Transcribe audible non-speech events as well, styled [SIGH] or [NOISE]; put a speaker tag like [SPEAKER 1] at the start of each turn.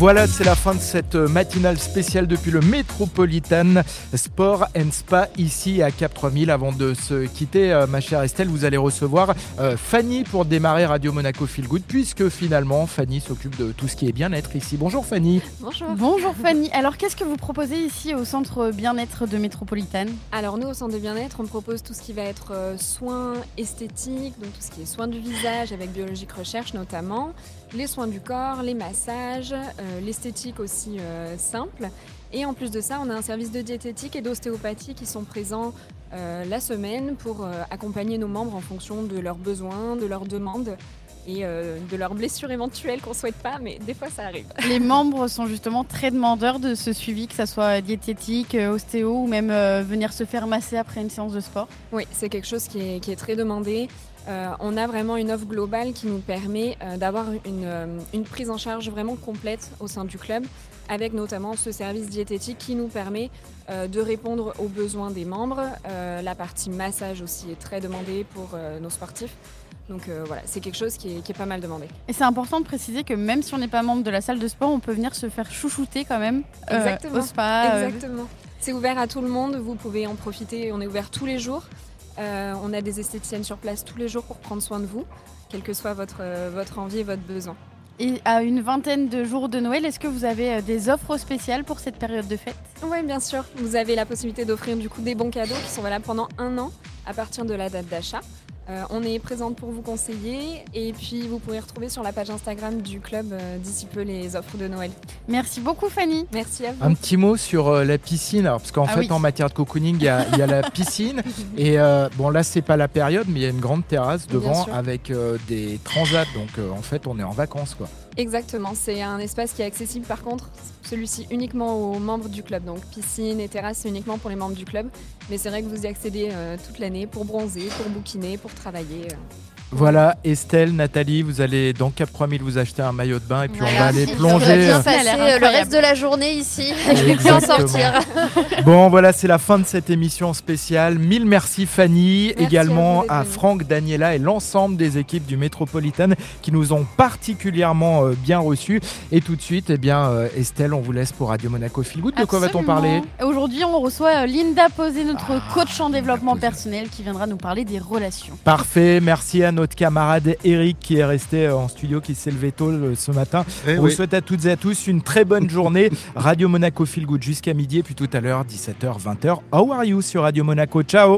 [SPEAKER 1] Voilà, c'est la fin de cette matinale spéciale depuis le Métropolitan Sport and Spa ici à Cap 3000. Avant de se quitter, euh, ma chère Estelle, vous allez recevoir euh, Fanny pour démarrer Radio Monaco Feel Good, puisque finalement Fanny s'occupe de tout ce qui est bien-être ici. Bonjour Fanny.
[SPEAKER 2] Bonjour.
[SPEAKER 3] Bonjour Fanny. Alors qu'est-ce que vous proposez ici au centre bien-être de Métropolitan
[SPEAKER 2] Alors nous au centre de bien-être, on propose tout ce qui va être euh, soins esthétiques, donc tout ce qui est soins du visage avec biologique recherche notamment, les soins du corps, les massages, euh, l'esthétique aussi euh, simple. Et en plus de ça, on a un service de diététique et d'ostéopathie qui sont présents euh, la semaine pour accompagner nos membres en fonction de leurs besoins, de leurs demandes et de leurs blessures éventuelles qu'on souhaite pas, mais des fois ça arrive.
[SPEAKER 3] Les membres sont justement très demandeurs de ce suivi, que ce soit diététique, ostéo ou même venir se faire masser après une séance de sport.
[SPEAKER 2] Oui, c'est quelque chose qui est, qui est très demandé. Euh, on a vraiment une offre globale qui nous permet euh, d'avoir euh, une, prise en charge vraiment complète au sein du club, avec notamment ce service diététique qui nous permet de répondre aux besoins des membres. la partie massage aussi est très demandée pour nos sportifs. Donc voilà, c'est quelque chose qui est, pas mal demandé.
[SPEAKER 3] Et c'est important de préciser que même si on n'est pas membre de la salle de sport, on peut venir se faire chouchouter quand même au spa.
[SPEAKER 2] Exactement. C'est ouvert à tout le monde, vous pouvez en profiter, on est ouvert tous les jours. Euh, on a des esthéticiennes sur place tous les jours pour prendre soin de vous, quelle que soit votre, euh, votre envie et votre besoin.
[SPEAKER 3] Et à une vingtaine de jours de Noël, est-ce que vous avez euh, des offres spéciales pour cette période de fête?
[SPEAKER 2] Oui, bien sûr. Vous avez la possibilité d'offrir du coup des bons cadeaux qui sont valables pendant un an à partir de la date d'achat. Euh, on est présente pour vous conseiller et puis vous pourrez retrouver sur la page Instagram du club euh, d'ici peu les offres de Noël.
[SPEAKER 3] Merci beaucoup Fanny.
[SPEAKER 2] Merci à vous.
[SPEAKER 1] Un petit mot sur euh, la piscine, parce qu'en ah fait en matière de cocooning il y, a la [LAUGHS] piscine et bon là c'est pas la période mais il y a une grande terrasse devant avec des transats donc en fait on est en vacances quoi.
[SPEAKER 2] Exactement, c'est un espace qui est accessible par contre, celui-ci uniquement aux membres du club. Donc piscine et terrasse, c'est uniquement pour les membres du club. Mais c'est vrai que vous y accédez euh, toute l'année pour bronzer, pour bouquiner, pour travailler. Euh.
[SPEAKER 1] Voilà, Estelle, Nathalie, vous allez dans Cap 3000 vous acheter un maillot de bain et puis on va aller plonger.
[SPEAKER 4] On va bien passer le reste de la journée ici. [LAUGHS] Je vais plus en sortir. [LAUGHS]
[SPEAKER 1] bon, voilà, c'est la fin de cette émission spéciale. Mille merci Fanny, également à, Franck, Daniela et l'ensemble des équipes du Métropolitain qui nous ont particulièrement euh, bien reçus. Et tout de suite, eh bien, euh, Estelle, on vous laisse pour Radio Monaco Feel Good. De quoi va-t-on parler?
[SPEAKER 3] Aujourd'hui, on reçoit euh, Linda Posé, notre ah, coach en développement personnel, qui viendra nous parler des relations.
[SPEAKER 1] Parfait, merci à nous notre camarade Eric qui est resté euh, en studio, qui s'est levé tôt euh, ce matin. Eh On vous souhaite à toutes et à tous une très bonne journée. Radio Monaco Feel Good jusqu'à midi et puis tout à l'heure 17h, 20h. How are you sur Radio Monaco? Ciao